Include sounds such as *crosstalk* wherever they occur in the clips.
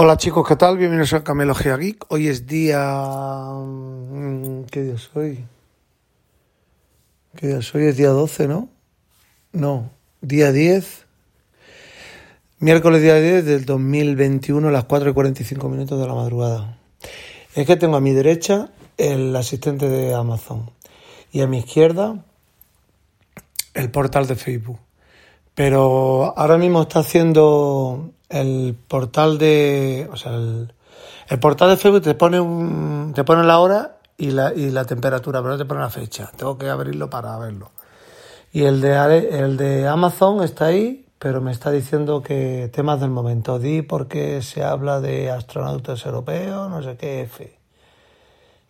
Hola chicos, ¿qué tal? Bienvenidos a Camelo Geek. Hoy es día... mm, ¿Qué día es hoy? ¿Qué día es hoy? Es día 12, ¿no? No, día 10. Miércoles día 10 del 2021 a las 4 y 45 minutos de la madrugada. Es que tengo a mi derecha el asistente de Amazon y a mi izquierda el portal de Facebook. Pero ahora mismo está haciendo el portal de, o sea, el, el portal de Facebook te pone un, te pone la hora y la, y la temperatura, pero no te pone la fecha. Tengo que abrirlo para verlo. Y el de, el de Amazon está ahí, pero me está diciendo que temas del momento. Di porque se habla de astronautas europeos, no sé qué F.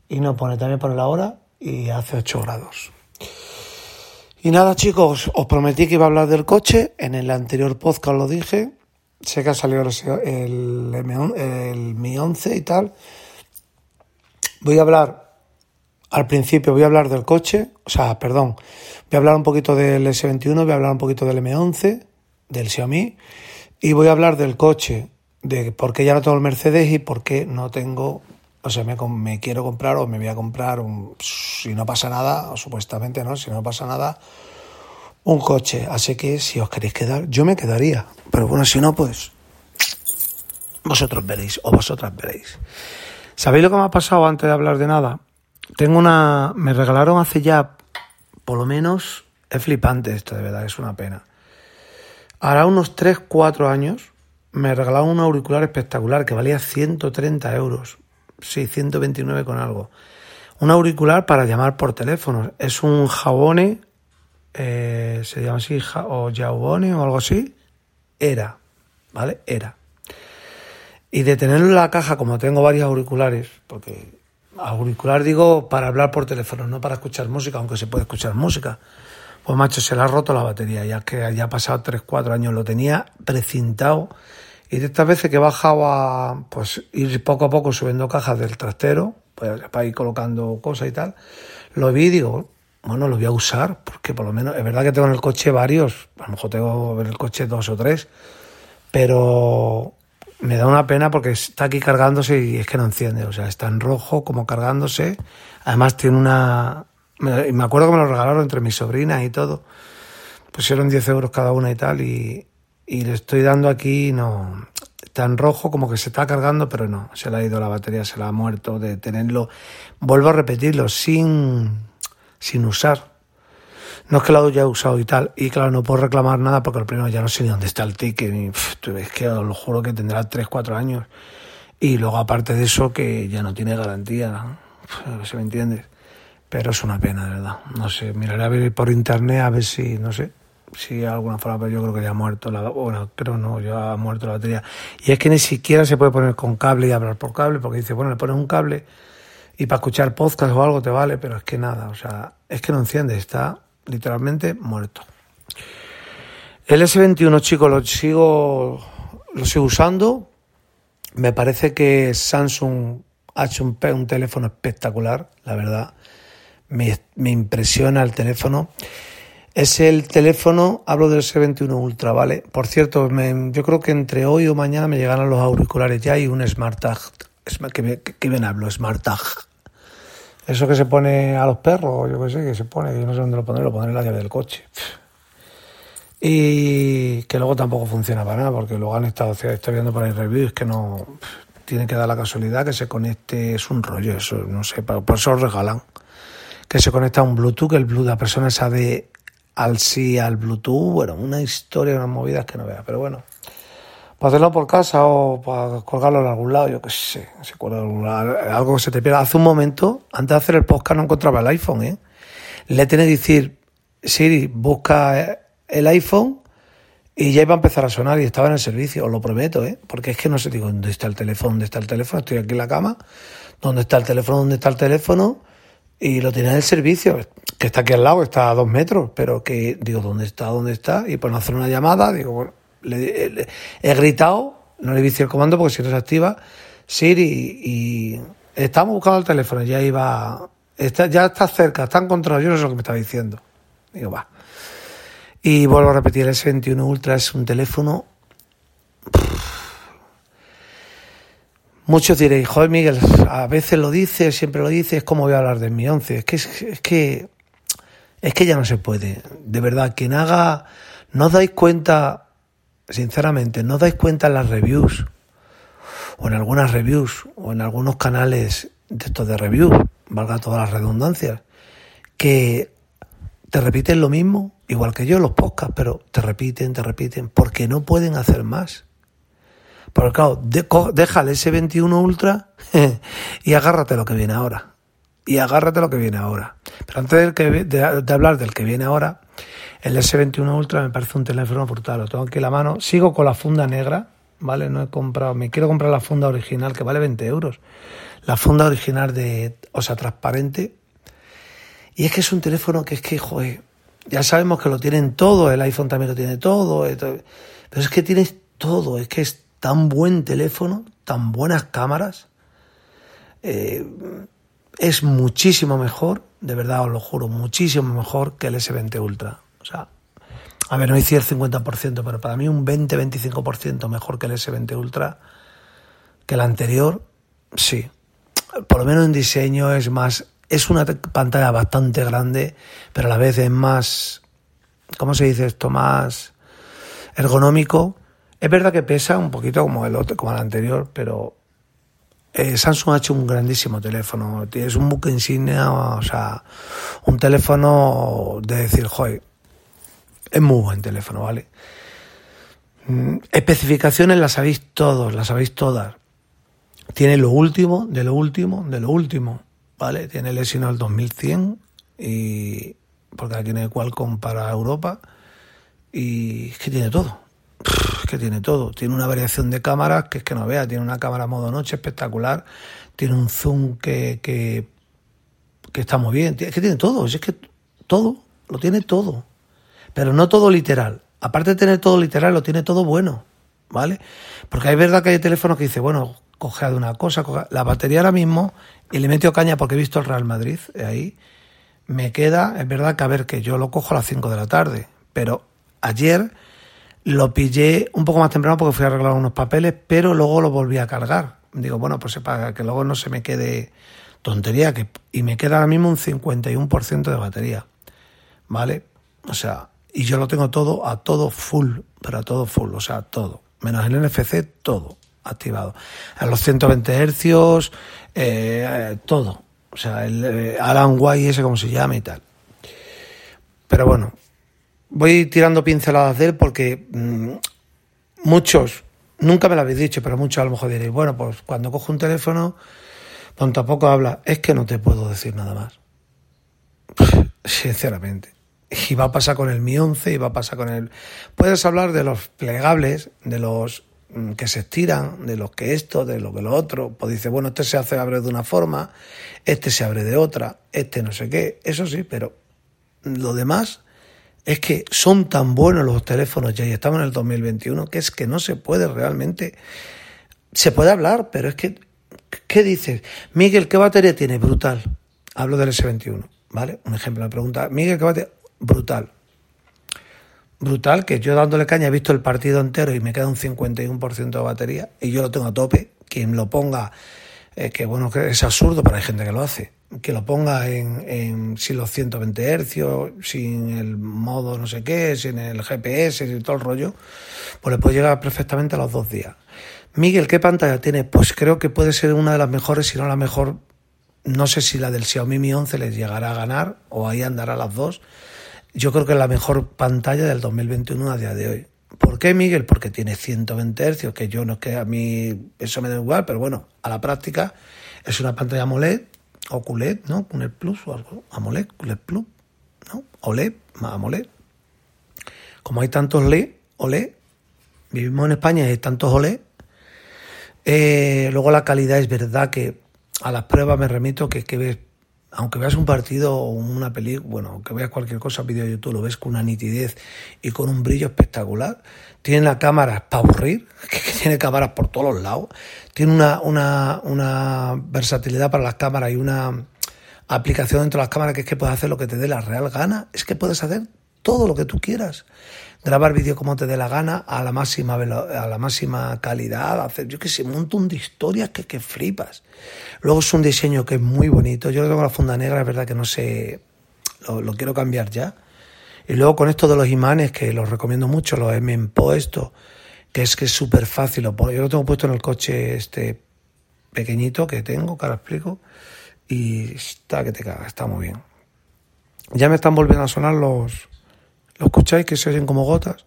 Y no pone, también pone la hora y hace 8 grados. Y nada chicos, os prometí que iba a hablar del coche, en el anterior podcast lo dije, sé que ha salido el, el, M11 el Mi 11 y tal. Voy a hablar, al principio voy a hablar del coche, o sea, perdón, voy a hablar un poquito del S21, voy a hablar un poquito del M11, del Xiaomi, y voy a hablar del coche, de por qué ya no tengo el Mercedes y por qué no tengo, o sea, me, me quiero comprar o me voy a comprar, un, si no pasa nada, o supuestamente no, si no pasa nada, un coche. Así que si os queréis quedar, yo me quedaría. Pero bueno, si no, pues vosotros veréis o vosotras veréis. ¿Sabéis lo que me ha pasado antes de hablar de nada? Tengo una... Me regalaron hace ya, por lo menos, es flipante esto, de verdad, es una pena. Hará unos 3, 4 años me regalaron un auricular espectacular que valía 130 euros. Sí, 129 con algo. Un auricular para llamar por teléfono. Es un Jabone, eh, se llama así, o Jabone o algo así. Era, ¿vale? Era. Y de tenerlo en la caja, como tengo varios auriculares, porque auricular digo para hablar por teléfono, no para escuchar música, aunque se puede escuchar música. Pues macho, se le ha roto la batería, ya que ya ha pasado 3, 4 años, lo tenía precintado. Y de estas veces que he bajado a pues ir poco a poco subiendo cajas del trastero, pues para ir colocando cosas y tal, lo vi y digo, bueno, lo voy a usar, porque por lo menos, es verdad que tengo en el coche varios, a lo mejor tengo en el coche dos o tres, pero me da una pena porque está aquí cargándose y es que no enciende, o sea, está en rojo como cargándose, además tiene una... Me, acuerdo que me lo regalaron entre mis sobrinas y todo, pusieron 10 euros cada una y tal, y, y le estoy dando aquí, no, en rojo como que se está cargando, pero no, se le ha ido la batería, se la ha muerto de tenerlo, vuelvo a repetirlo, sin, sin usar. No es que lo haya usado y tal, y claro, no puedo reclamar nada porque el primero ya no sé ni dónde está el ticket, ni, pf, tú ves que lo juro que tendrá 3, 4 años. Y luego aparte de eso que ya no tiene garantía, si me entiendes. Pero es una pena, de verdad. No sé, miraré a ver por internet a ver si, no sé, si alguna forma, pero yo creo que ya ha muerto la, bueno, creo no, ya ha muerto la batería. Y es que ni siquiera se puede poner con cable y hablar por cable, porque dice, bueno, le pones un cable y para escuchar podcast o algo te vale, pero es que nada, o sea, es que no enciende, está literalmente muerto. El S21, chicos, lo sigo, lo sigo usando. Me parece que Samsung ha hecho un, un teléfono espectacular, la verdad. Me, impresiona el teléfono. Es el teléfono, hablo del S21 Ultra, ¿vale? Por cierto, me, yo creo que entre hoy o mañana me llegarán los auriculares ya y un Smart Tag. ¿Qué, qué bien hablo? Smart Tag. Eso que se pone a los perros, yo qué sé, que se pone, yo no sé dónde lo pondré, lo pondré en la llave del coche. Y que luego tampoco funciona para nada, porque luego han estado estoy viendo por ahí reviews que no tiene que dar la casualidad que se conecte, es un rollo, eso, no sé, por eso lo regalan. Que se conecta a un Bluetooth, que el Bluetooth, la persona sabe al sí al Bluetooth, bueno, una historia, unas movidas que no vea, pero bueno. Para hacerlo por casa o para colgarlo en algún lado, yo qué sé, se cuelga algo que se te pierda. Hace un momento, antes de hacer el podcast, no encontraba el iPhone, ¿eh? Le tiene que decir, Siri, busca el iPhone y ya iba a empezar a sonar y estaba en el servicio, os lo prometo, ¿eh? Porque es que no sé, digo, ¿dónde está el teléfono? ¿Dónde está el teléfono? Estoy aquí en la cama, ¿dónde está el teléfono? ¿Dónde está el teléfono? Y lo tenía en el servicio, que está aquí al lado, está a dos metros, pero que digo, ¿dónde está? ¿Dónde está? Y no hacer una llamada, digo, bueno, he gritado, no le hice el comando porque si no se activa, Siri, y estamos buscando el teléfono, ya iba, ya está cerca, está encontrado, yo no sé lo que me estaba diciendo. Digo, va. Y vuelvo a repetir, el S21 Ultra es un teléfono... Muchos diréis, joder Miguel, a veces lo dices, siempre lo dices, ¿cómo voy a hablar de mi 11? Es que, es que, es que ya no se puede. De verdad, quien haga, no os dais cuenta, sinceramente, no dais cuenta en las reviews, o en algunas reviews, o en algunos canales de estos de review, valga todas las redundancias, que te repiten lo mismo, igual que yo los podcasts, pero te repiten, te repiten, porque no pueden hacer más. Porque claro, de, deja el S21 Ultra *laughs* y agárrate lo que viene ahora. Y agárrate lo que viene ahora. Pero antes de, de hablar del que viene ahora, el S21 Ultra me parece un teléfono brutal. Lo tengo aquí en la mano. Sigo con la funda negra, ¿vale? No he comprado, me quiero comprar la funda original que vale 20 euros. La funda original de, o sea, transparente. Y es que es un teléfono que es que, joder, ya sabemos que lo tienen todo, el iPhone también lo tiene todo, pero es que tienes todo, es que es tan buen teléfono, tan buenas cámaras, eh, es muchísimo mejor, de verdad os lo juro, muchísimo mejor que el S20 Ultra. Sea, a ver, no hice el 50%, pero para mí un 20-25% mejor que el S20 Ultra, que el anterior, sí. Por lo menos en diseño es más es una pantalla bastante grande, pero a la vez es más, ¿cómo se dice esto? Más ergonómico. Es verdad que pesa un poquito como el otro, como el anterior, pero eh, Samsung ha hecho un grandísimo teléfono. Es un buque insignia, o sea, un teléfono de decir, joder, es muy buen teléfono, ¿vale? Mm, especificaciones las sabéis todos, las sabéis todas. Tiene lo último, de lo último, de lo último. ¿vale? Tiene el Exynos 2100 y porque aquí tiene Qualcomm para Europa y es que tiene todo. Es que tiene todo. Tiene una variación de cámaras que es que no vea. Tiene una cámara modo noche espectacular. Tiene un zoom que, que, que está muy bien. Es que tiene todo. Es que todo. Lo tiene todo. Pero no todo literal. Aparte de tener todo literal, lo tiene todo bueno. ¿Vale? Porque hay verdad que hay teléfonos que dice, bueno, coge de una cosa, la batería ahora mismo, y le metió caña porque he visto el Real Madrid eh, ahí, me queda, es verdad que a ver que yo lo cojo a las 5 de la tarde, pero ayer lo pillé un poco más temprano porque fui a arreglar unos papeles, pero luego lo volví a cargar. Digo, bueno, pues para que luego no se me quede tontería, que, y me queda ahora mismo un 51% de batería, ¿vale? O sea, y yo lo tengo todo a todo full, pero a todo full, o sea, todo, menos el NFC, todo activado. A los 120 hercios, eh, todo. O sea, el eh, Alan White, ese como se llama y tal. Pero bueno, voy tirando pinceladas de él porque mmm, muchos, nunca me lo habéis dicho, pero muchos a lo mejor diréis, bueno, pues cuando cojo un teléfono, pues tampoco habla. Es que no te puedo decir nada más. *laughs* Sinceramente. Y va a pasar con el Mi 11 y va a pasar con el... Puedes hablar de los plegables, de los mm, que se estiran, de los que esto, de lo que lo otro. Pues dice, bueno, este se hace abre de una forma, este se abre de otra, este no sé qué. Eso sí, pero lo demás es que son tan buenos los teléfonos ya y estamos en el 2021 que es que no se puede realmente. Se puede hablar, pero es que. ¿Qué dices? Miguel, ¿qué batería tiene? Brutal. Hablo del S21, ¿vale? Un ejemplo, me pregunta, Miguel, ¿qué batería? Brutal brutal que yo dándole caña he visto el partido entero y me queda un 51% de batería y yo lo tengo a tope. Quien lo ponga, eh, que bueno, que es absurdo, pero hay gente que lo hace. Que lo ponga en, en sin los 120 hercios, sin el modo no sé qué, sin el GPS, y todo el rollo, pues le puede llegar perfectamente a los dos días. Miguel, ¿qué pantalla tiene? Pues creo que puede ser una de las mejores, si no la mejor. No sé si la del Xiaomi Mi 11 les llegará a ganar o ahí andará las dos yo creo que es la mejor pantalla del 2021 a día de hoy. ¿Por qué, Miguel? Porque tiene 120 Hz, que yo no es que a mí eso me da igual, pero bueno, a la práctica es una pantalla AMOLED o QLED, ¿no? QLED Plus o algo. AMOLED, QLED Plus, ¿no? OLED, más AMOLED. Como hay tantos LED, OLED, vivimos en España y hay tantos OLED, eh, luego la calidad es verdad que a las pruebas me remito que, que ves aunque veas un partido o una película, bueno, aunque veas cualquier cosa, vídeo de YouTube, lo ves con una nitidez y con un brillo espectacular. Tiene la cámara para aburrir, *laughs* que, tiene cámaras por todos los lados. Tiene una, una, una versatilidad para las cámaras y una aplicación dentro de las cámaras que es que puedes hacer lo que te dé la real gana. Es que puedes hacer todo lo que tú quieras grabar vídeo como te dé la gana, a la máxima, a la máxima calidad, hacer, yo que sé, un montón de historias que, que flipas. Luego es un diseño que es muy bonito. Yo lo tengo la funda negra, es verdad que no sé, lo, quiero cambiar ya. Y luego con esto de los imanes, que los recomiendo mucho, los he puesto, que es que es súper fácil. Yo lo tengo puesto en el coche este pequeñito que tengo, que ahora explico, y está que te caga, está muy bien. Ya me están volviendo a sonar los, ¿Lo escucháis que se oyen como gotas?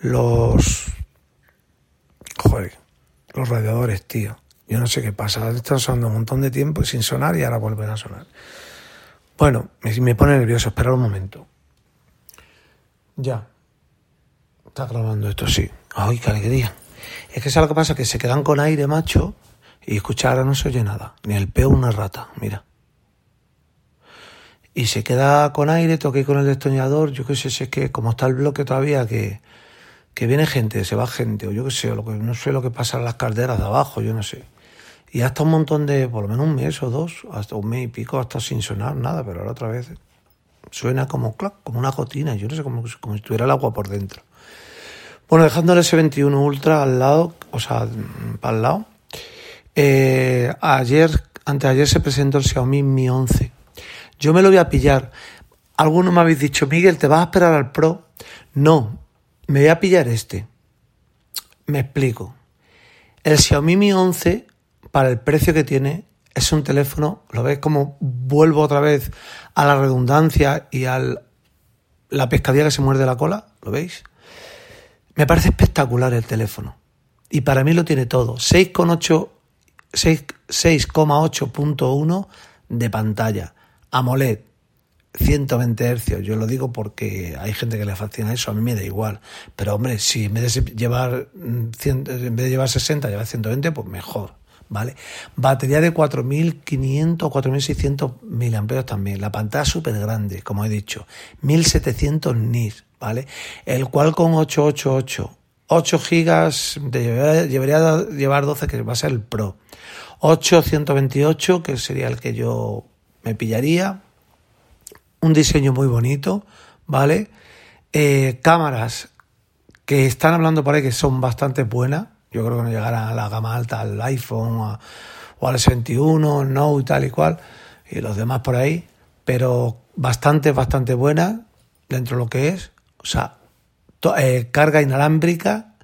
Los... Joder, los radiadores, tío. Yo no sé qué pasa. Están sonando un montón de tiempo sin sonar y ahora vuelven a sonar. Bueno, me, me pone nervioso. Esperar un momento. Ya. Está grabando esto, sí. Ay, qué alegría. Es que es lo que pasa, que se quedan con aire, macho, y escuchar ahora no se oye nada. Ni el peo una rata, mira y se queda con aire, toqué con el destornillador, yo qué sé, sé que como está el bloque todavía, que, que viene gente, se va gente, o yo qué sé, lo que, no sé lo que pasa en las calderas de abajo, yo no sé. Y hasta un montón de, por lo menos un mes o dos, hasta un mes y pico, hasta sin sonar nada, pero ahora otra vez suena como clac, como una gotina, yo no sé, como, como si estuviera el agua por dentro. Bueno, dejando el S21 Ultra al lado, o sea, para el lado, eh, ayer, anteayer se presentó el Xiaomi Mi 11 yo me lo voy a pillar. Algunos me habéis dicho, Miguel, ¿te vas a esperar al Pro? No, me voy a pillar este. Me explico. El Xiaomi Mi 11, para el precio que tiene, es un teléfono, lo ves como vuelvo otra vez a la redundancia y a la pescadilla que se muerde la cola, ¿lo veis? Me parece espectacular el teléfono. Y para mí lo tiene todo. 6,8 6,8.1 de pantalla. AMOLED, 120 Hz, yo lo digo porque hay gente que le fascina eso, a mí me da igual. Pero hombre, si en vez de llevar, 100, en vez de llevar 60, lleva 120, pues mejor. ¿Vale? Batería de 4500 o 4600 miliamperios también. La pantalla súper grande, como he dicho. 1700 nits, ¿vale? El cual con 888. 8 gigas, de, debería llevar 12, que va a ser el Pro. 8 128, que sería el que yo me pillaría. Un diseño muy bonito, ¿vale? Eh, cámaras que están hablando por ahí que son bastante buenas. Yo creo que no llegarán a la gama alta al iPhone o al S21, no y tal y cual, y los demás por ahí, pero bastante, bastante buenas dentro de lo que es. O sea, eh, carga inalámbrica,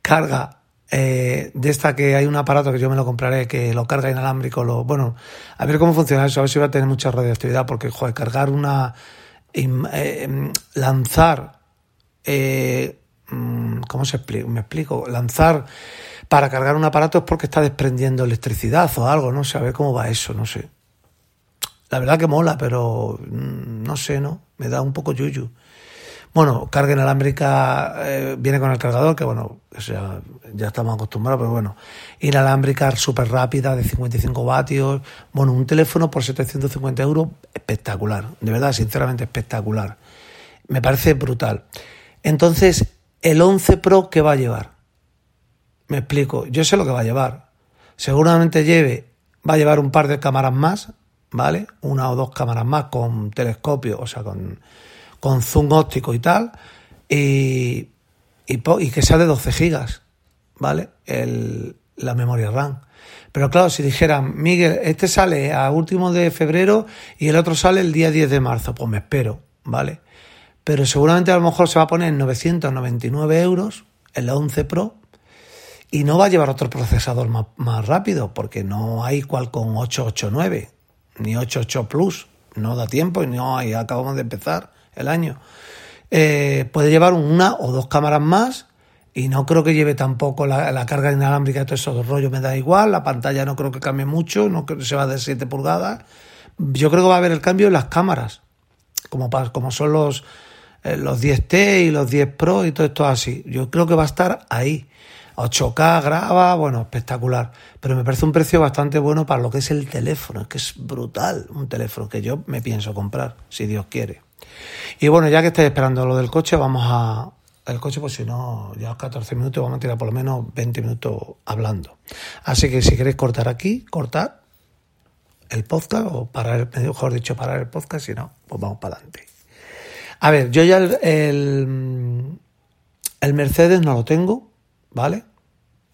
carga eh, de esta que hay un aparato que yo me lo compraré que lo carga inalámbrico, lo, bueno, a ver cómo funciona eso, a ver si va a tener mucha radioactividad, porque, joder, cargar una, eh, lanzar, eh, mm, ¿cómo se explica? Me explico, lanzar para cargar un aparato es porque está desprendiendo electricidad o algo, no sé, a ver cómo va eso, no sé. La verdad que mola, pero mm, no sé, ¿no? Me da un poco yuyu. Bueno, carga inalámbrica eh, viene con el cargador, que bueno, ya estamos acostumbrados, pero bueno, inalámbrica súper rápida de 55 vatios. Bueno, un teléfono por 750 euros espectacular, de verdad, sinceramente espectacular. Me parece brutal. Entonces, el 11 Pro, ¿qué va a llevar? Me explico, yo sé lo que va a llevar. Seguramente lleve, va a llevar un par de cámaras más, ¿vale? Una o dos cámaras más con telescopio, o sea, con con zoom óptico y tal, y, y, que sea de 12 gigas, ¿vale? El, la memoria RAM. Pero claro, si dijeran, Miguel, este sale a último de febrero y el otro sale el día 10 de marzo, pues me espero, ¿vale? Pero seguramente a lo mejor se va a poner en 999 euros el 11 Pro y no va a llevar otro procesador más, más rápido porque no hay Qualcomm 889 ni 88 Plus, no da tiempo y no hay, acabamos de empezar el año. Eh, puede llevar una o dos cámaras más y no creo que lleve tampoco la, carga inalámbrica de todos esos rollos, me da igual, la pantalla no creo que cambie mucho, no creo que se va de 7 pulgadas. Yo creo que va a haber el cambio en las cámaras, como, como son los, eh, los 10T y los 10 Pro y todo esto así. Yo creo que va a estar ahí. 8K graba, bueno, espectacular. Pero me parece un precio bastante bueno para lo que es el teléfono. Que es brutal un teléfono que yo me pienso comprar, si Dios quiere. Y bueno, ya que estáis esperando lo del coche, vamos a. El coche, pues si no, ya 14 minutos, vamos a tirar por lo menos 20 minutos hablando. Así que si queréis cortar aquí, cortar el podcast, o parar, mejor dicho, parar el podcast, si no, pues vamos para adelante. A ver, yo ya el, el Mercedes no lo tengo, ¿vale?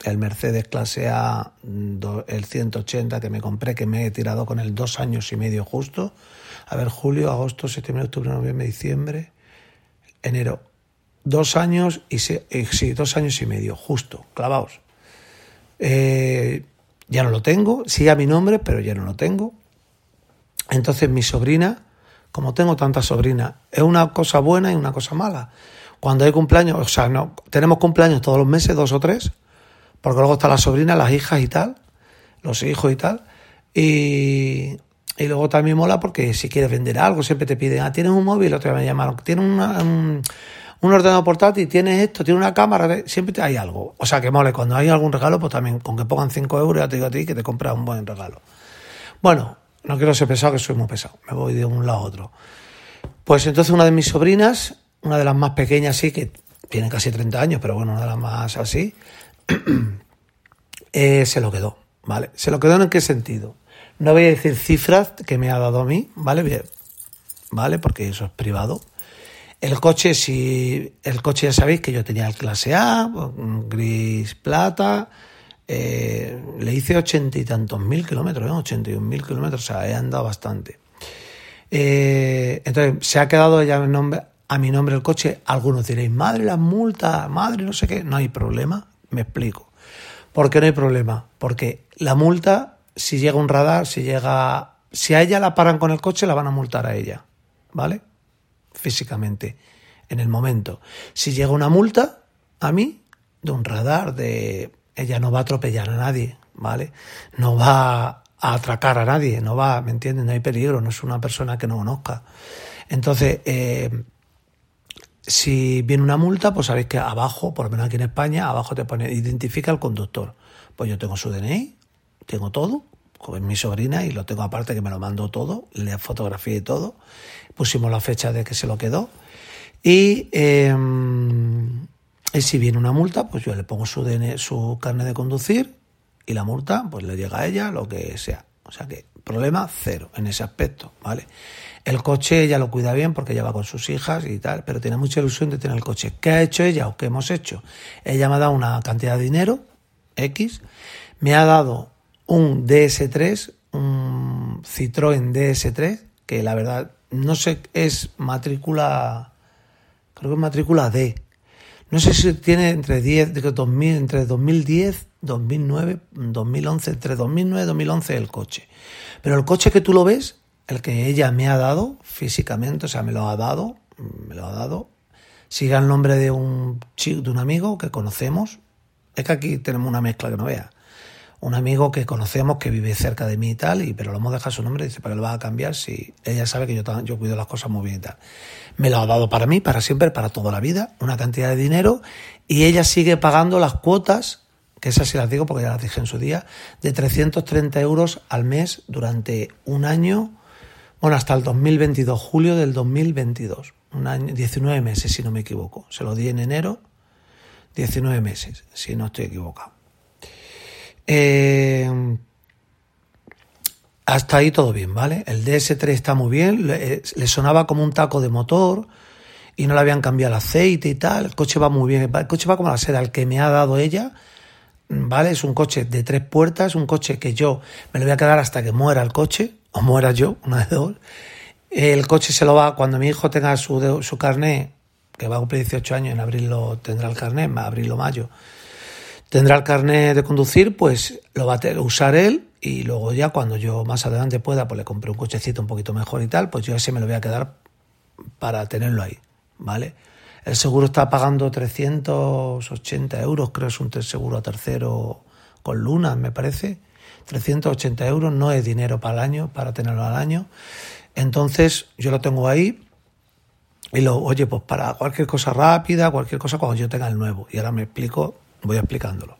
El Mercedes clase A, el 180 que me compré, que me he tirado con el dos años y medio justo a ver, julio, agosto, septiembre, octubre, noviembre, diciembre, enero. Dos años y eh, sí, dos años y medio, justo, clavados. Eh, ya no lo tengo, sigue a mi nombre, pero ya no lo tengo. Entonces mi sobrina, como tengo tantas sobrinas, es una cosa buena y una cosa mala. Cuando hay cumpleaños, o sea, no, tenemos cumpleaños todos los meses, dos o tres, porque luego están las sobrinas, las hijas y tal, los hijos y tal. Y, y luego también mola porque si quieres vender algo, siempre te piden, ah, tienes un móvil, otra vez me llamaron, tienes un, ordenador portátil, tienes esto, tienes una cámara, siempre hay algo. O sea, que mole, cuando hay algún regalo, pues también con que pongan 5 euros, ya te digo a ti que te compras un buen regalo. Bueno, no quiero ser pesado, que soy muy pesado, me voy de un lado a otro. Pues entonces una de mis sobrinas, una de las más pequeñas, sí, que tiene casi 30 años, pero bueno, una de las más así, *clears throat* eh, se lo quedó, ¿vale? ¿Se lo quedó en qué sentido? No voy a decir cifras que me ha dado a mí, ¿vale? Bien, ¿vale? Porque eso es privado. El coche, si el coche ya sabéis que yo tenía el clase A, gris plata, eh, le hice ochenta y tantos mil kilómetros, ¿eh? ochenta y un mil kilómetros, o sea, he andado bastante. Entonces, se ha quedado ya nombre, a mi nombre el coche. Algunos diréis, madre, las multas, madre, no sé qué. No hay problema, me explico. ¿Por qué no hay problema? Porque la multa si llega un radar, si llega... Si a ella la paran con el coche, la van a multar a ella, ¿vale? Físicamente, en el momento. Si llega una multa, a mí, de un radar, de... Ella no va a atropellar a nadie, ¿vale? No va a atracar a nadie, no va, ¿me entiendes? No hay peligro, no es una persona que no conozca. Entonces, eh, si viene una multa, pues sabéis que abajo, por lo menos aquí en España, abajo te pone identifica al conductor. Pues yo tengo su DNI, tengo todo, con mi sobrina y lo tengo aparte que me lo mandó todo, le fotografía y todo. Pusimos la fecha de que se lo quedó. Y, em, y si viene una multa, pues yo le pongo su, DN, su carne de conducir y la multa pues le llega a ella, lo que sea. O sea que problema cero en ese aspecto, ¿vale? El coche ella lo cuida bien porque ella va con sus hijas y tal, pero tiene mucha ilusión de tener el coche. ¿Qué ha hecho ella o qué hemos hecho? Ella me ha dado una cantidad de dinero, X, me ha dado un DS3, un Citroën DS3, que la verdad no sé, es matrícula, creo que es matrícula D. No sé si tiene entre 10, 2000, entre 2010, 2009, 2011, entre 2009 y 2011 el coche. Pero el coche que tú lo ves, el que ella me ha dado físicamente, o sea, me lo ha dado, me lo ha dado, sigue el nombre de un chico, de un amigo que conocemos. Es que aquí tenemos una mezcla que no vea un amigo que conocemos que vive cerca de mí y tal, y, pero lo hemos dejado su nombre, dice, ¿para qué lo a cambiar si ella sabe que yo, yo cuido las cosas muy bien y tal? Me lo ha dado para mí, para siempre, para toda la vida, una cantidad de dinero, y ella sigue pagando las cuotas, que esas sí las digo porque ya las dije en su día, de 330 euros al mes durante un año, bueno, hasta el 2022, julio del 2022, un año, 19 meses si no me equivoco. Se lo di en enero, 19 meses, si no estoy equivocado. Eh, hasta ahí todo bien, ¿vale? El DS3 está muy bien, le, sonaba como un taco de motor y no le habían cambiado el aceite y tal. El coche va muy bien, el coche va como la seda, el que me ha dado ella, ¿vale? Es un coche de tres puertas, un coche que yo me lo voy a quedar hasta que muera el coche, o muera yo, una de dos. El coche se lo va, cuando mi hijo tenga su, su carné, que va a cumplir 18 años, en abril lo tendrá el carné, abril o mayo tendrá el carnet de conducir, pues lo va a usar él y luego ya cuando yo más adelante pueda, pues le compré un cochecito un poquito mejor y tal, pues yo ese me lo voy a quedar para tenerlo ahí, ¿vale? El seguro está pagando 380 euros, creo es un seguro a tercero con Luna, me parece. 380 euros no es dinero para el año, para tenerlo al año. Entonces yo lo tengo ahí y lo, oye, pues para cualquier cosa rápida, cualquier cosa cuando yo tenga el nuevo. Y ahora me explico voy explicándolo.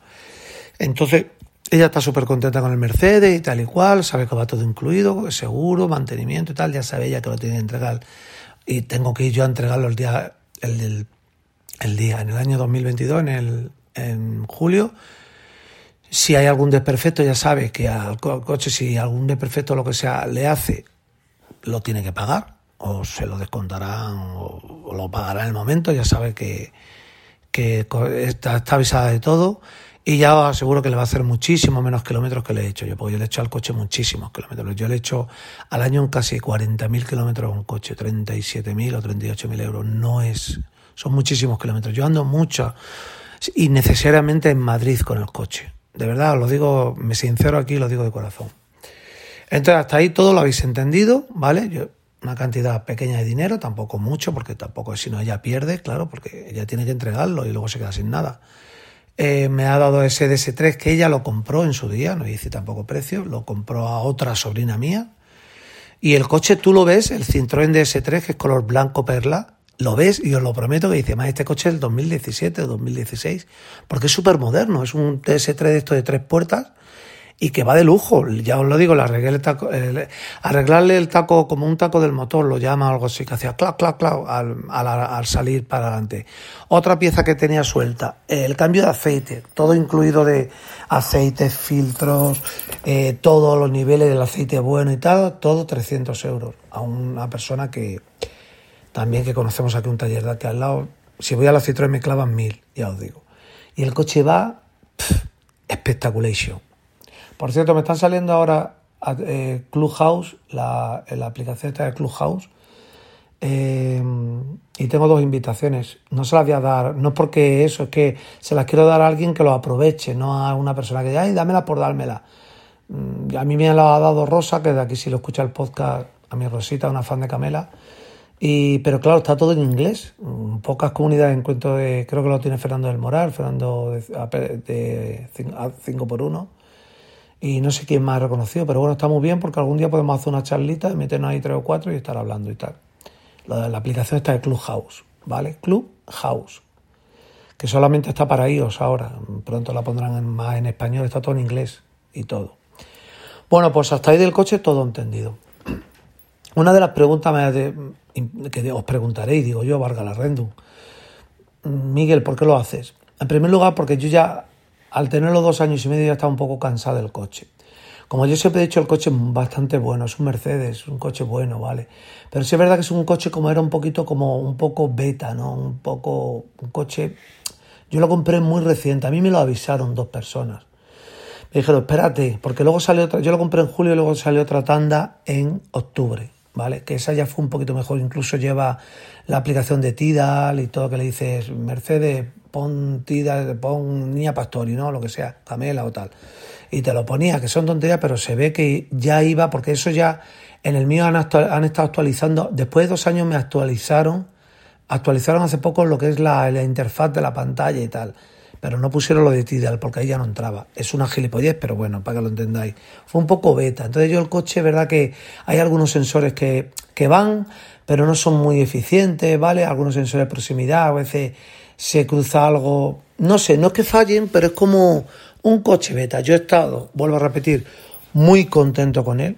Entonces, ella está súper contenta con el Mercedes y tal y cual, sabe que va todo incluido, seguro, mantenimiento y tal, ya sabe ella que lo tiene que entregar y tengo que ir yo a entregarlo el día, el, el día, en el año 2022, en, el, en julio. Si hay algún desperfecto, ya sabe que al coche, si algún desperfecto lo que sea le hace, lo tiene que pagar, o se lo descontarán, o, o lo pagará en el momento, ya sabe que, que está, avisada de todo y ya os aseguro que le va a hacer muchísimo menos kilómetros que le he hecho yo, porque yo le he hecho al coche muchísimos kilómetros. Yo le he hecho al año casi 40.000 kilómetros a un coche, 37.000 o 38.000 euros. No es, son muchísimos kilómetros. Yo ando mucho y necesariamente en Madrid con el coche. De verdad, os lo digo, me sincero aquí, lo digo de corazón. Entonces, hasta ahí todo lo habéis entendido, ¿vale? Yo una cantidad pequeña de dinero, tampoco mucho, porque tampoco si no ella pierde, claro, porque ella tiene que entregarlo y luego se queda sin nada. Eh, me ha dado ese DS3 que ella lo compró en su día, no dice tampoco precio, lo compró a otra sobrina mía. Y el coche tú lo ves, el Citroën DS3, que es color blanco perla, lo ves y os lo prometo que dice, más este coche es del 2017 o 2016, porque es súper moderno, es un DS3 de esto de tres puertas y que va de lujo. Ya os lo digo, le arreglé el taco, arreglarle el taco como un taco del motor, lo llama algo así, que hacía clac, clac, clac al, al, salir para adelante. Otra pieza que tenía suelta, el cambio de aceite, todo incluido de aceites, filtros, eh, todos los niveles del aceite bueno y tal, todo 300 euros a una persona que también que conocemos aquí un taller de aquí al lado. Si voy a la Citroën me clavan mil, ya os digo. Y el coche va espectaculation por cierto, me están saliendo ahora eh, Clubhouse, la, la, aplicación esta de Clubhouse, eh, y tengo dos invitaciones. No se las voy a dar, no es porque eso, es que se las quiero dar a alguien que lo aproveche, no a una persona que diga, ay, dámela por dármela. Mm, a mí me la ha dado Rosa, que de aquí si lo escucha el podcast, a mi Rosita, una fan de Camela. Y, pero claro, está todo en inglés. Mm, pocas comunidades encuentro de. Creo que lo tiene Fernando del Moral, Fernando de 5 por 1 y no sé quién más ha reconocido, pero bueno, está muy bien porque algún día podemos hacer una charlita, meternos ahí tres o cuatro y estar hablando y tal. La, aplicación está de Clubhouse, ¿vale? Clubhouse, que solamente está para iOS ahora, pronto la pondrán más en español, está todo en inglés y todo. Bueno, pues hasta ahí del coche todo entendido. Una de las preguntas que os preguntaréis, digo yo, Vargas Larrendum, Miguel, ¿por qué lo haces? En primer lugar, porque yo ya al tenerlo dos años y medio ya estaba un poco cansado del coche. Como yo siempre he dicho, el coche es bastante bueno, es un Mercedes, un coche bueno, ¿vale? Pero sí es verdad que es un coche como era un poquito como un poco beta, ¿no? Un poco, un coche... Yo lo compré muy reciente, a mí me lo avisaron dos personas. Me dijeron, espérate, porque luego salió otra, yo lo compré en julio y luego salió otra tanda en octubre, ¿vale? Que esa ya fue un poquito mejor, incluso lleva la aplicación de Tidal y todo que le dices, Mercedes, pon tida, pon niña pastori, ¿no? Lo que sea, camela o tal. Y te lo ponía, que son tonterías, pero se ve que ya iba, porque eso ya en el mío han, han estado actualizando, después de dos años me actualizaron, actualizaron hace poco lo que es la, la interfaz de la pantalla y tal. pero no pusieron lo de Tidal porque ahí ya no entraba. Es una gilipollez, pero bueno, para que lo entendáis. Fue un poco beta. Entonces yo el coche, verdad que hay algunos sensores que, que van, pero no son muy eficientes, ¿vale? Algunos sensores de proximidad, a veces se cruza algo, no sé, no es que fallen, pero es como un coche beta. Yo he estado, vuelvo a repetir, muy contento con él,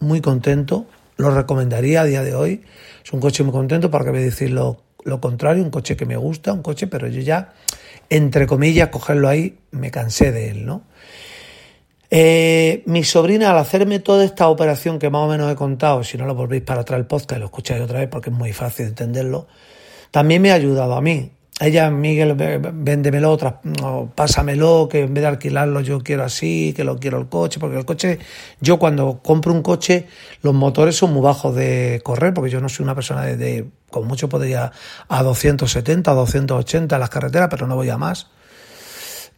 muy contento, lo recomendaría a día de hoy. Es un coche muy contento, para que voy a decir lo, lo contrario, un coche que me gusta, un coche, pero yo ya, entre comillas, cogerlo ahí, me cansé de él, ¿no? Eh, mi sobrina, al hacerme toda esta operación que más o menos he contado, si no lo volvéis para atrás el podcast lo escucháis otra vez porque es muy fácil entenderlo, también me ha ayudado a mí. Ella, Miguel, véndemelo, pásamelo, que en vez de alquilarlo yo quiero así, que lo quiero el coche, porque el coche, yo cuando compro un coche, los motores son muy bajos de correr, porque yo no soy una persona de, con mucho podría a 270, a 280 en las carreteras, pero no voy a más.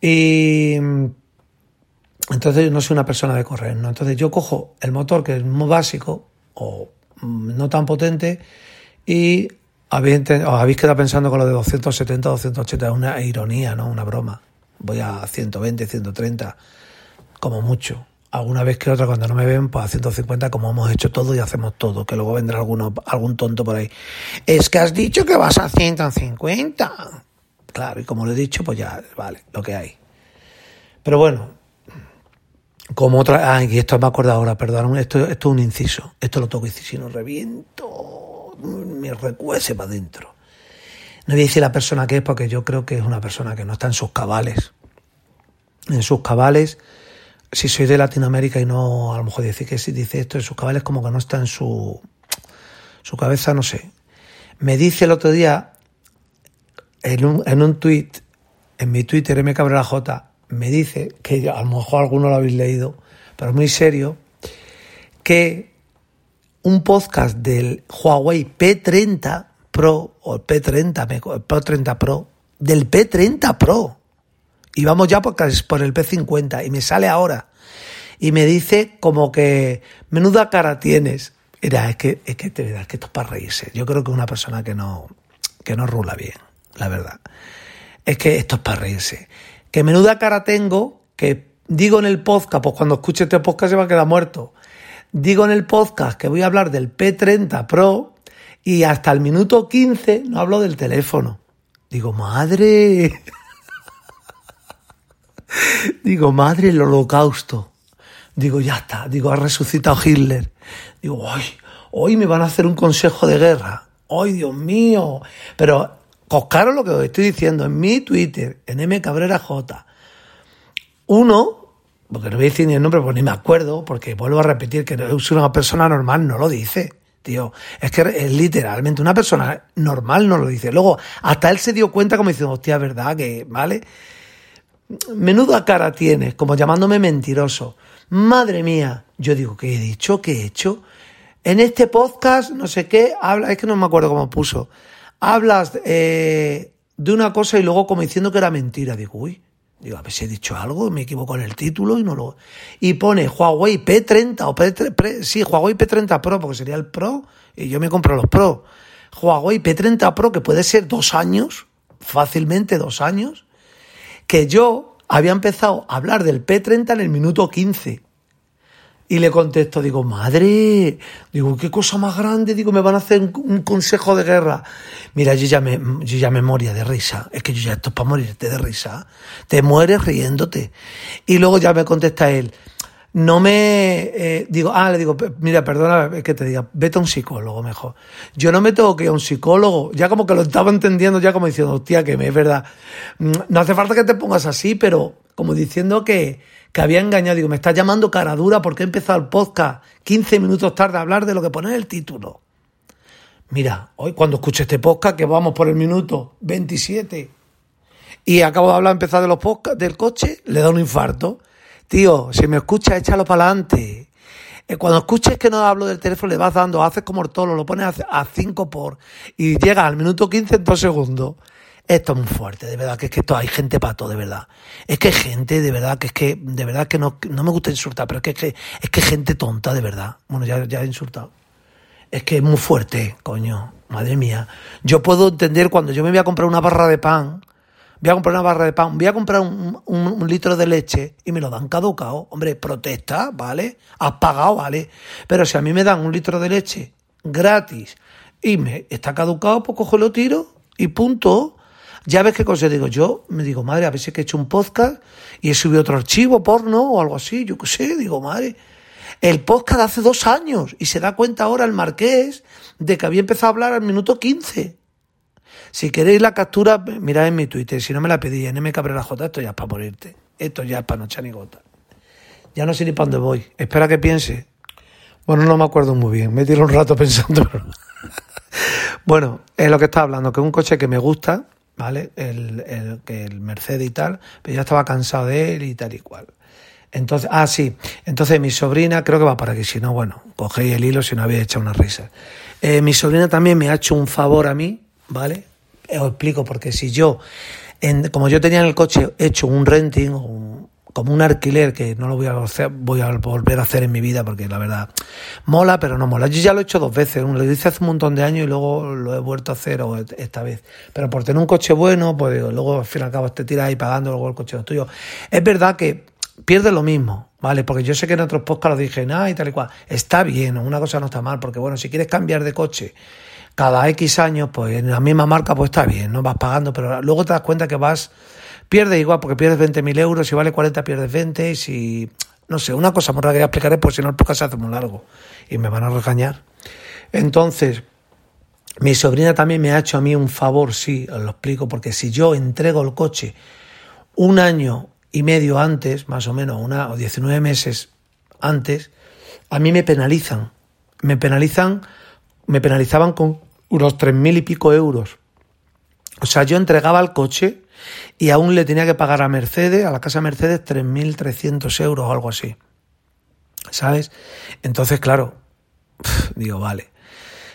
Y entonces yo no soy una persona de correr, ¿no? Entonces yo cojo el motor que es muy básico o no tan potente y habéis, os habéis quedado pensando con lo de 270, 280, es una ironía, ¿no? Una broma. Voy a 120, 130, como mucho. Alguna vez que otra, cuando no me ven, pues a 150, como hemos hecho todo y hacemos todo, que luego vendrá alguno, algún tonto por ahí. Es que has dicho que vas a 150. Claro, y como lo he dicho, pues ya, vale, lo que hay. Pero bueno, como otra. Ah, y esto me acuerdo ahora, perdón, esto, esto es un inciso. Esto lo toco y si no reviento, me recuece para adentro. No voy a decir la persona que es porque yo creo que es una persona que no está en sus cabales. En sus cabales, si soy de Latinoamérica y no, a lo mejor decir que si dice esto, en sus cabales como que no está en su, su cabeza, no sé. Me dice el otro día, en un, en un tweet, en mi Twitter, J me dice, que a lo mejor alguno lo habéis leído, pero muy serio, que un podcast del Huawei P30 Pro, o el P30, el P30 Pro, del P30 Pro, y vamos ya por, por el P50, y me sale ahora, y me dice como que, menuda cara tienes. Mira, es que, es que te verdad, que esto es para reírse. Yo creo que una persona que no, que no rula bien, la verdad. Es que esto es para reírse que menuda cara tengo, que digo en el podcast, pues cuando escuche este podcast se va a quedar muerto. Digo en el podcast que voy a hablar del P30 Pro y hasta el minuto 15 no hablo del teléfono. Digo, madre. *laughs* Digo, madre, el holocausto. Digo, ya está. Digo, ha resucitado Hitler. Digo, hoy, hoy me van a hacer un consejo de guerra. ¡Ay, Dios mío! Pero Coscaros lo que os estoy diciendo en mi Twitter, en M Cabrera J. Uno, porque no voy a decir ni el nombre, porque ni me acuerdo, porque vuelvo a repetir que es una persona normal, no lo dice. Tío, es que es literalmente una persona normal no lo dice. Luego, hasta él se dio cuenta como diciendo, hostia, verdad que, ¿vale? Menuda cara tienes, como llamándome mentiroso. Madre mía, yo digo, ¿qué he dicho? ¿Qué he hecho? En este podcast, no sé qué, habla, es que no me acuerdo cómo puso hablas eh, de una cosa y luego como diciendo que era mentira. Digo, uy, digo, a ver si he dicho algo, me equivoco en el título y no lo... Y pone Huawei P30 o P3, sí, Huawei P30 Pro, porque sería el Pro, y yo me compro los Pro. Huawei P30 Pro, que puede ser dos años, fácilmente dos años, que yo había empezado a hablar del P30 en el minuto 15. Y le contesto, digo, madre, digo, qué cosa más grande, digo, me van a hacer un, consejo de guerra. Mira, yo ya, me, yo ya me moría de risa, es que yo ya esto es para morirte de risa, te mueres riéndote. Y luego ya me contesta él, no me, eh, digo, ah, le digo, mira, perdona que te diga, vete a un psicólogo mejor. Yo no me tengo que ir a un psicólogo, ya como que lo estaba entendiendo, ya como diciendo, hostia, que me es verdad. Mm, no hace falta que te pongas así, pero como diciendo que, que había engañado. Digo, me estás llamando cara dura porque he empezado el podcast 15 minutos tarde a hablar de lo que pone el título. Mira, hoy cuando escuche este podcast, que vamos por el minuto 27, y acabo de hablar, empezar de los podcasts del coche, le da un infarto. Tío, si me escuchas, échalo para adelante. Eh, cuando escuches que no hablo del teléfono, le vas dando, haces como el tolo, lo pones a 5 por, y llega al minuto 15 en 2 segundos. Esto es muy fuerte, de verdad, que es que esto hay gente pato, de verdad. Es que hay gente, de verdad, que es que, de verdad que no, no me gusta insultar, pero es que es que, es que gente tonta, de verdad. Bueno, ya, ya he insultado. Es que es muy fuerte, coño. Madre mía. Yo puedo entender cuando yo me voy a comprar una barra de pan, voy a comprar una barra de pan, voy a comprar un, litro de leche y me lo dan caducado. Hombre, protesta, ¿vale? Has pagado, ¿vale? Pero si a mí me dan un litro de leche gratis y me está caducado, pues cojo lo tiro y punto. Ya ves qué cosa digo. Yo me digo, madre, a veces que he hecho un podcast y he subido otro archivo porno o algo así, yo qué sé, digo, madre. El podcast hace dos años y se da cuenta ahora el marqués de que había empezado a hablar al minuto 15. Si queréis la captura, mirad en mi Twitter. Si no me la pedís en M Cabrera J, esto ya es para morirte. Esto ya es para no echar ni gota. Ya no sé ni para dónde voy. Espera que piense. Bueno, no me acuerdo muy bien. Me tiro un rato *laughs* pensando. bueno, es lo que estaba hablando, que es un coche que me gusta, ¿vale? El, el, el Mercedes y tal, pero ya estaba cansado de él y tal y cual. Entonces, ah, sí. Entonces mi sobrina, creo que va para aquí, si no, bueno, cogéis el hilo si no había hecho una risa. Eh, mi sobrina también me ha hecho un favor a mí, ¿vale? Os explico, porque si yo, en- como yo tenía en el coche hecho un renting, un- como un alquiler, que no lo voy a, voy a volver a hacer en mi vida, porque la verdad, mola, pero no mola. Yo ya lo he hecho dos veces, lo hice hace un montón de años y luego lo he vuelto a hacer esta vez. Pero por tener un coche bueno, pues luego al fin y al cabo te tiras ahí pagando, luego el coche es tuyo. Es verdad que pierde lo mismo, ¿vale? Porque yo sé que en otros podcasts lo dije, nada y tal y cual. Está bien, una cosa no está mal, porque bueno, si quieres cambiar de coche cada X años, pues en la misma marca, pues está bien, no vas pagando, pero luego te das cuenta que vas, pierdes igual, porque pierdes 20.000 euros, si vale 40 pierdes 20, y si, no sé, una cosa muy rara que ya explicaré, porque si no el podcast se hace muy largo y me van a regañar. Entonces, mi sobrina también me ha hecho a mí un favor, sí, os lo explico, porque si yo entrego el coche un año y medio antes, más o menos, una o 19 meses antes, a mí me penalizan. Me penalizan, me penalizaban con unos tres mil y pico euros. O sea, yo entregaba el coche y aún le tenía que pagar a Mercedes, a la casa Mercedes, 3.300 euros o algo así. ¿Sabes? Entonces, claro, digo, vale.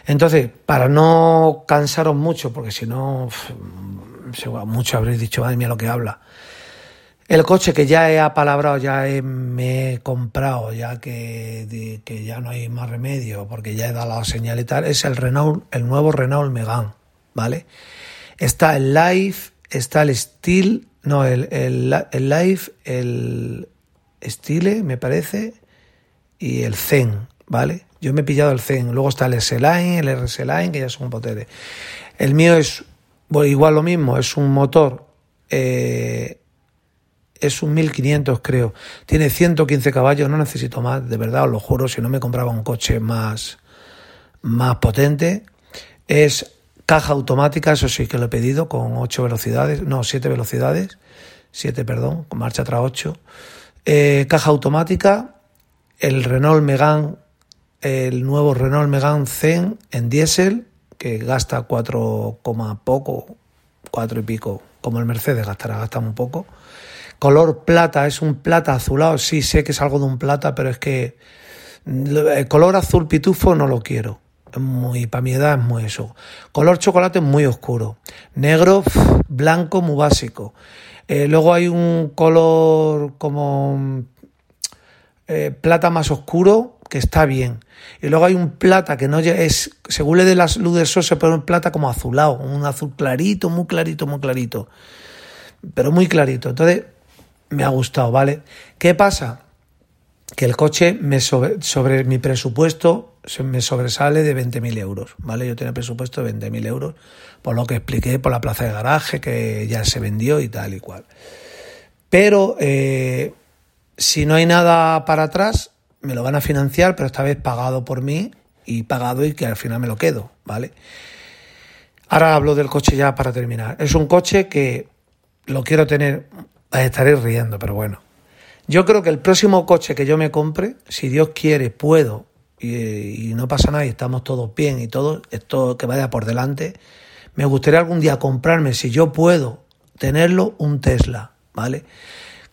Entonces, para no cansaros mucho, porque si no, mucho habréis dicho, madre mía, lo que habla. El coche que ya he apalabrado, ya he- me he comprado, ya que, que ya no hay más remedio, porque ya he dado la señal y tal, es el Renault, el nuevo Renault Megane, ¿vale? Está el Life, está el Steel, no, el, el, el Life, el Stile, me parece, y el Zen, ¿vale? Yo me he pillado el Zen, luego está el S-Line, el RS-Line, que ya son potentes. El mío es igual lo mismo, es un motor, eh, es un 1500 creo, tiene 115 caballos, no necesito más, de verdad os lo juro, si no me compraba un coche más, más potente. Es caja automática, eso sí que lo he pedido, con 8 velocidades, no, 7 velocidades, 7, perdón, con marcha atrás 8. Eh, caja automática, el Renault Megane, el nuevo Renault Megane Zen en diésel, que gasta 4, coma poco, 4 y pico, como el Mercedes gastará, gasta un poco. Color plata, es un plata azulado, sí sé que es algo de un plata, pero es que el color azul pitufo no lo quiero. Muy, para mi edad es muy eso. Color chocolate muy oscuro. Negro, blanco, muy básico. Eh, luego hay un color como eh, plata más oscuro que está bien. Y luego hay un plata que no es, según le dé la luz del sol, se pone un plata como azulado, un azul clarito, muy clarito, muy clarito. Pero muy clarito. Entonces, me ha gustado, ¿vale? ¿Qué pasa? Que el coche me sobre, sobre mi presupuesto se me sobresale de 20.000 euros, ¿vale? Yo tenía presupuesto de 20.000 euros, por lo que expliqué por la plaza de garaje, que ya se vendió y tal y cual. Pero eh, si no hay nada para atrás, me lo van a financiar, pero esta vez pagado por mí y pagado y que al final me lo quedo, ¿vale? Ahora hablo del coche ya para terminar. Es un coche que lo quiero tener, estaréis riendo, pero bueno. Yo creo que el próximo coche que yo me compre, si Dios quiere, puedo, y, no pasa nada y estamos todos bien y todo, esto que vaya por delante, me gustaría algún día comprarme, si yo puedo tenerlo, un Tesla, ¿vale?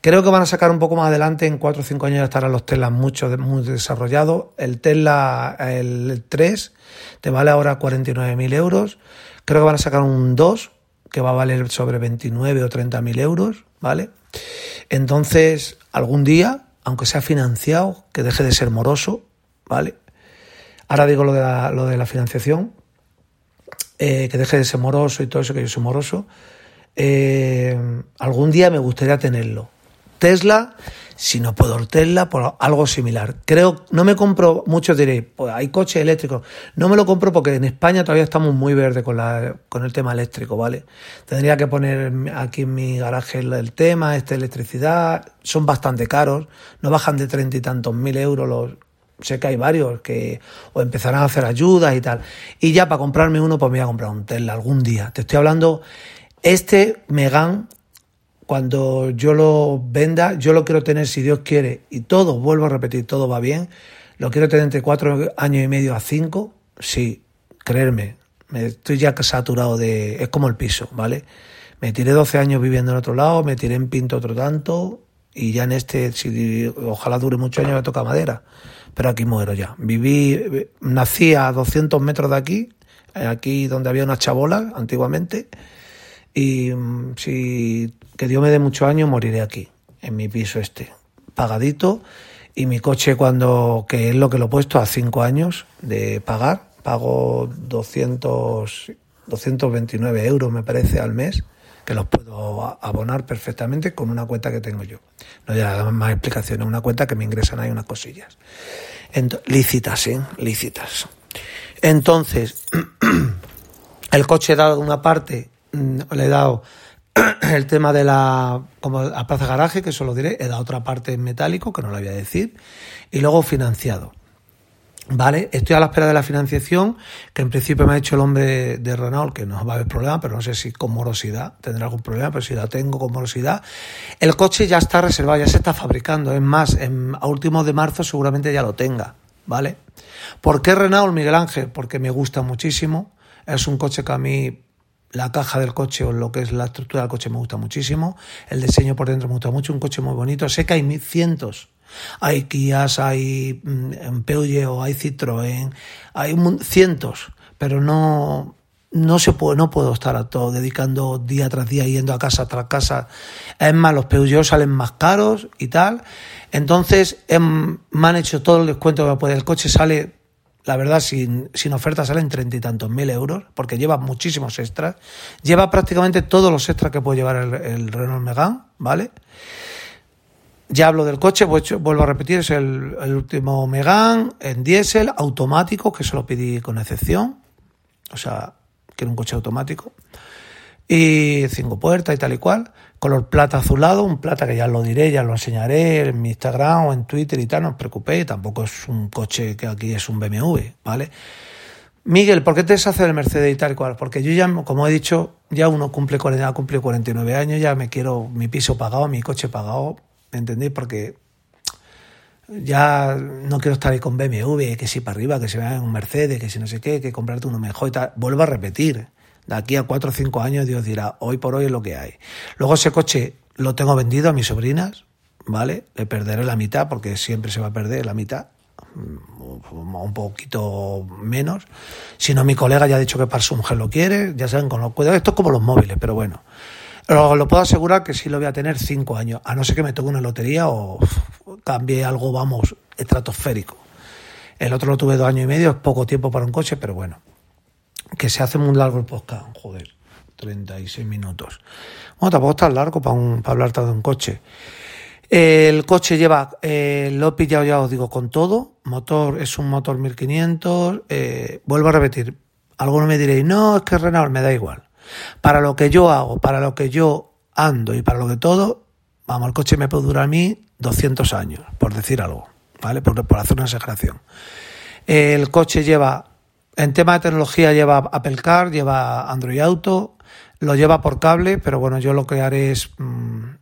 Creo que van a sacar un poco más adelante, en 4 o 5 años ya estarán los Teslas mucho, muy desarrollados. El Tesla, el 3, te vale ahora 49.000 euros. Creo que van a sacar un 2, que va a valer sobre 29 o 30.000 euros, ¿vale? Entonces, algún día, aunque sea financiado, que deje de ser moroso, ¿vale? Ahora digo lo de la, lo de la financiación, eh, que deje de ser moroso y todo eso, que yo soy moroso. eh, algún día me gustaría tenerlo. Tesla, si no puedo Tesla, por algo similar. Creo, no me compro, muchos diréis, pues hay coches eléctricos. No me lo compro porque en España todavía estamos muy verdes con, la, con el tema eléctrico, ¿vale? Tendría que poner aquí en mi garaje el, tema, esta electricidad, son bastante caros, no bajan de treinta y tantos mil euros los, sé que hay varios que o empezarán a hacer ayudas y tal. Y ya para comprarme uno, pues me voy a comprar un Tesla algún día. Te estoy hablando, este Megan cuando yo lo venda, yo lo quiero tener, si Dios quiere, y todo, vuelvo a repetir, todo va bien, lo quiero tener entre cuatro años y medio a cinco, sí, creerme, me estoy ya saturado de... es como el piso, ¿vale? Me tiré 12 años viviendo en otro lado, me tiré en Pinto otro tanto, y ya en este, si ojalá dure muchos años, me toca madera, pero aquí muero ya. Viví, nací a 200 metros de aquí, aquí donde había una chabola antiguamente, y mm, si que Dios me dé muchos años, moriré aquí, en mi piso este, pagadito. Y mi coche, cuando, que es lo que lo he puesto a cinco años de pagar, pago 200, 229 euros, me parece, al mes, que los puedo abonar perfectamente con una cuenta que tengo yo. No ya más explicaciones, una cuenta que me ingresan ahí unas cosillas. lícitas, ¿eh? Lícitas. Entonces, *clears throat* el coche he dado una parte, mm, le he dado *clears throat* el tema de la como a plaza garaje, que eso lo diré, dado otra parte en metálico, que no lo voy a decir, y luego financiado. Vale, estoy a la espera de la financiación, que en principio me ha hecho el hombre de Renault, que no va a haber problema, pero no sé si con morosidad tendrá algún problema, pero si la tengo con morosidad. El coche ya está reservado, ya se está fabricando, es más, a últimos de marzo seguramente ya lo tenga, ¿vale? ¿Por qué Renault, Miguel Ángel? Porque me gusta muchísimo, es un coche que a mí la caja del coche o lo que es la estructura del coche me gusta muchísimo, el diseño por dentro me gusta mucho, un coche muy bonito, sé que hay cientos, hay Kias, hay mm, Peugeot, hay Citroën, hay cientos, pero no no se puede, no puedo estar a todo dedicando día tras día yendo a casa tras casa. Es más, los Peugeot salen más caros y tal. Entonces, em, me han hecho todo el descuento que me puede. El coche sale la verdad, sin, sin oferta salen treinta y tantos mil euros, porque lleva muchísimos extras. Lleva prácticamente todos los extras que puede llevar el, Renault Megane, ¿vale? Ya hablo del coche, pues vuelvo a repetir, es el, último Megane en diésel, automático, que se lo pedí con excepción. O sea, que era un coche automático. Y cinco puertas y tal y cual color plata azulado, un plata que ya lo diré, ya lo enseñaré en mi Instagram o en Twitter y tal, no os preocupéis, tampoco es un coche que aquí es un BMW, ¿vale? Miguel, ¿por qué te deshaces del Mercedes y tal y cual? Porque yo ya, como he dicho, ya uno cumple, ha cumplido 49 años, ya me quiero mi piso pagado, mi coche pagado, ¿me entendéis? Porque ya no quiero estar ahí con BMW, que si para arriba, que se vea un Mercedes, que si no sé qué, que comprarte uno mejor y tal. Vuelvo a repetir, de aquí a cuatro o cinco años Dios dirá, hoy por hoy es lo que hay. Luego ese coche lo tengo vendido a mis sobrinas, ¿vale? Le perderé la mitad porque siempre se va a perder la mitad mm, un poquito menos. Si no, mi colega ya ha dicho que para su mujer lo quiere, ya saben, con los cuidados. Esto es como los móviles, pero bueno. Lo, lo puedo asegurar que sí lo voy a tener cinco años, a no ser que me toque una lotería o cambie algo, vamos, estratosférico. El otro lo tuve dos años y medio, es poco tiempo para un coche, pero bueno que se hace muy largo el podcast, joder, 36 minutos. Bueno, tampoco está largo para, un, hablar de un coche. El coche lleva, eh, lo he pillado ya os digo con todo, motor es un motor 1500, eh, vuelvo a repetir, algunos me diréis, no, es que Renault me da igual. Para lo que yo hago, para lo que yo ando y para lo que todo, vamos, el coche me puede durar a mí 200 años, por decir algo, ¿vale? Por, por hacer una exageración. El coche lleva en tema de tecnología lleva Apple Car, lleva Android Auto, lo lleva por cable, pero bueno, yo lo que haré es... Mm,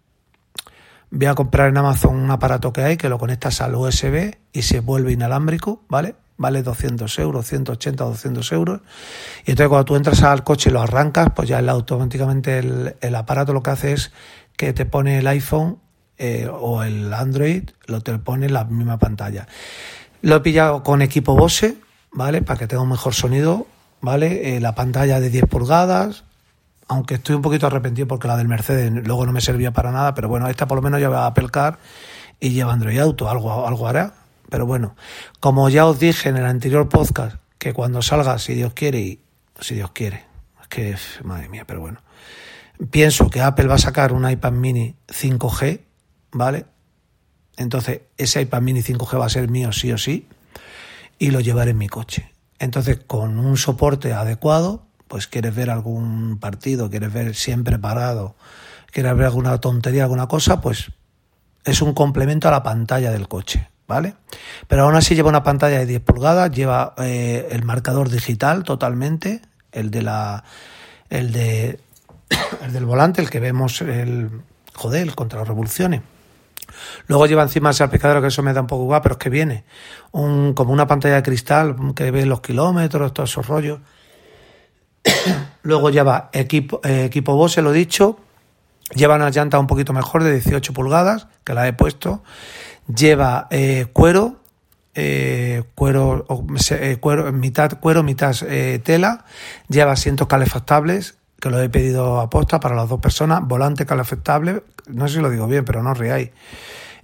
voy a comprar en Amazon un aparato que hay que lo conectas al USB y se vuelve inalámbrico, ¿vale? Vale 200 euros, 180 o 200 euros. Y entonces cuando tú entras al coche y lo arrancas, pues ya automáticamente el, aparato lo que hace es que te pone el iPhone eh, o el Android, lo te pone en la misma pantalla. Lo he pillado con equipo Bose, ¿vale? Para que tenga un mejor sonido, ¿vale? Eh, la pantalla de 10 pulgadas, aunque estoy un poquito arrepentido porque la del Mercedes luego no me servía para nada, pero bueno, esta por lo menos lleva Apple Car y lleva Android Auto, algo, algo hará. Pero bueno, como ya os dije en el anterior podcast, que cuando salga, si Dios quiere, y si Dios quiere, es que, madre mía, pero bueno, pienso que Apple va a sacar un iPad mini 5G, ¿vale? Entonces, ese iPad mini 5G va a ser mío sí o sí y lo llevaré en mi coche. Entonces, con un soporte adecuado, pues quieres ver algún partido, quieres ver siempre parado, quieres ver alguna tontería, alguna cosa, pues es un complemento a la pantalla del coche, ¿vale? Pero aún así lleva una pantalla de 10 pulgadas, lleva eh, el marcador digital totalmente, el de la el de *coughs* el del volante, el que vemos el joder, contra las revoluciones. Luego lleva encima ese salpicadero, que eso me da un poco igual, pero es que viene un, como una pantalla de cristal que ve los kilómetros, todos esos rollos. *coughs* Luego lleva equipo, eh, equipo Bose, lo dicho. Lleva una llanta un poquito mejor de 18 pulgadas, que la he puesto. Lleva eh, cuero, eh, cuero, eh, cuero, mitad cuero, mitad tela. Lleva asientos calefactables, que lo he pedido a posta para las dos personas. Volante calefactable, no sé si lo digo bien, pero no os.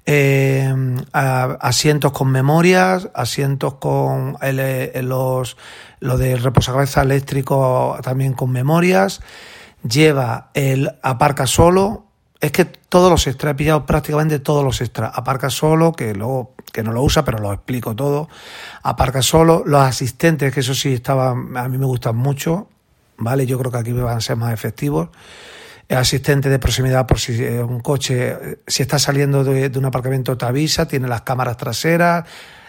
Eh, asientos con memorias, asientos con el, eh, los, lo de reposacabezas eléctrico también con memorias, lleva el aparca solo, es que todos los extras, he pillado prácticamente todos los extras, aparca solo, que luego, que no lo usa, pero lo explico todo, aparca solo, los asistentes, que eso sí estaba, a mí me gustan mucho, ¿vale? Yo creo que aquí van a ser más efectivos asistente de proximidad por si eh, un coche, eh, si está saliendo de, un aparcamiento te avisa, tiene las cámaras traseras,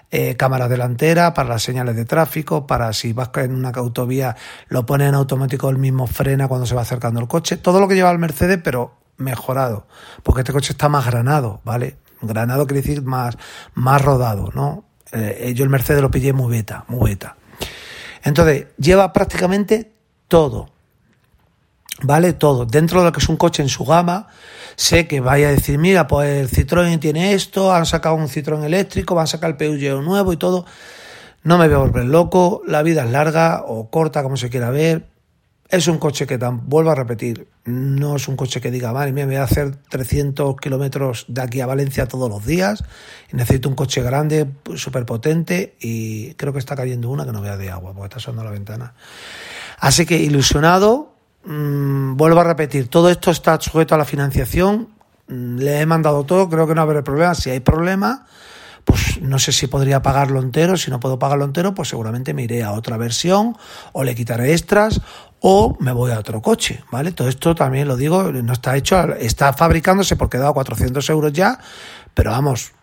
eh, cámaras delanteras para las señales de tráfico, para si vas en una autovía lo pone en automático, el mismo frena cuando se va acercando el coche, todo lo que lleva el Mercedes pero mejorado, porque este coche está más granado, ¿vale? Granado quiere decir más, más rodado, ¿no? Yo el Mercedes lo pillé muy beta, muy beta. Entonces, lleva prácticamente todo. ¿Vale? Todo. Dentro de lo que es un coche en su gama, sé que vaya a decir, mira, pues el Citroën tiene esto, han sacado un Citroën eléctrico, van a sacar el Peugeot nuevo y todo. No me voy a volver loco, la vida es larga o corta, como se quiera ver. Es un coche que, vuelvo a repetir, no es un coche que diga, madre mía, me voy a hacer 300 kilómetros de aquí a Valencia todos los días necesito un coche grande, súper potente y creo que está cayendo una que no vea de agua porque está sonando la ventana. Así que ilusionado, mmm, vuelvo a repetir, todo esto está sujeto a la financiación, mmm, le he mandado todo, creo que no habrá problema, si hay problema, pues no sé si podría pagarlo entero, si no puedo pagarlo entero, pues seguramente me iré a otra versión o le quitaré extras o me voy a otro coche, ¿vale? Todo esto también lo digo, no está hecho, está fabricándose porque he dado 400 euros ya, pero vamos,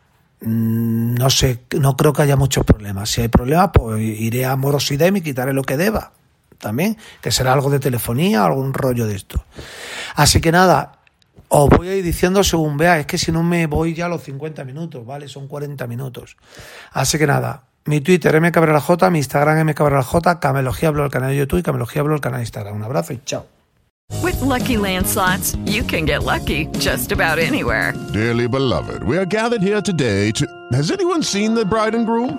mmm, no sé, no creo que haya muchos problemas. Si hay problemas, pues iré a Morosidem y quitaré lo que deba también, que será algo de telefonía, algún rollo de esto. Así que nada, os voy a ir diciendo según vea, es que si no me voy ya a los 50 minutos, ¿vale? Son 40 minutos. Así que nada, mi Twitter mcabralj, mi Instagram mcabralj, Camelogía Blog, el canal de YouTube y Camelogía Blog, el canal de Instagram. Un abrazo y chao. With Lucky Land slots, you can get lucky just about anywhere. Dearly beloved, we are gathered here today to. Has anyone seen the bride and groom?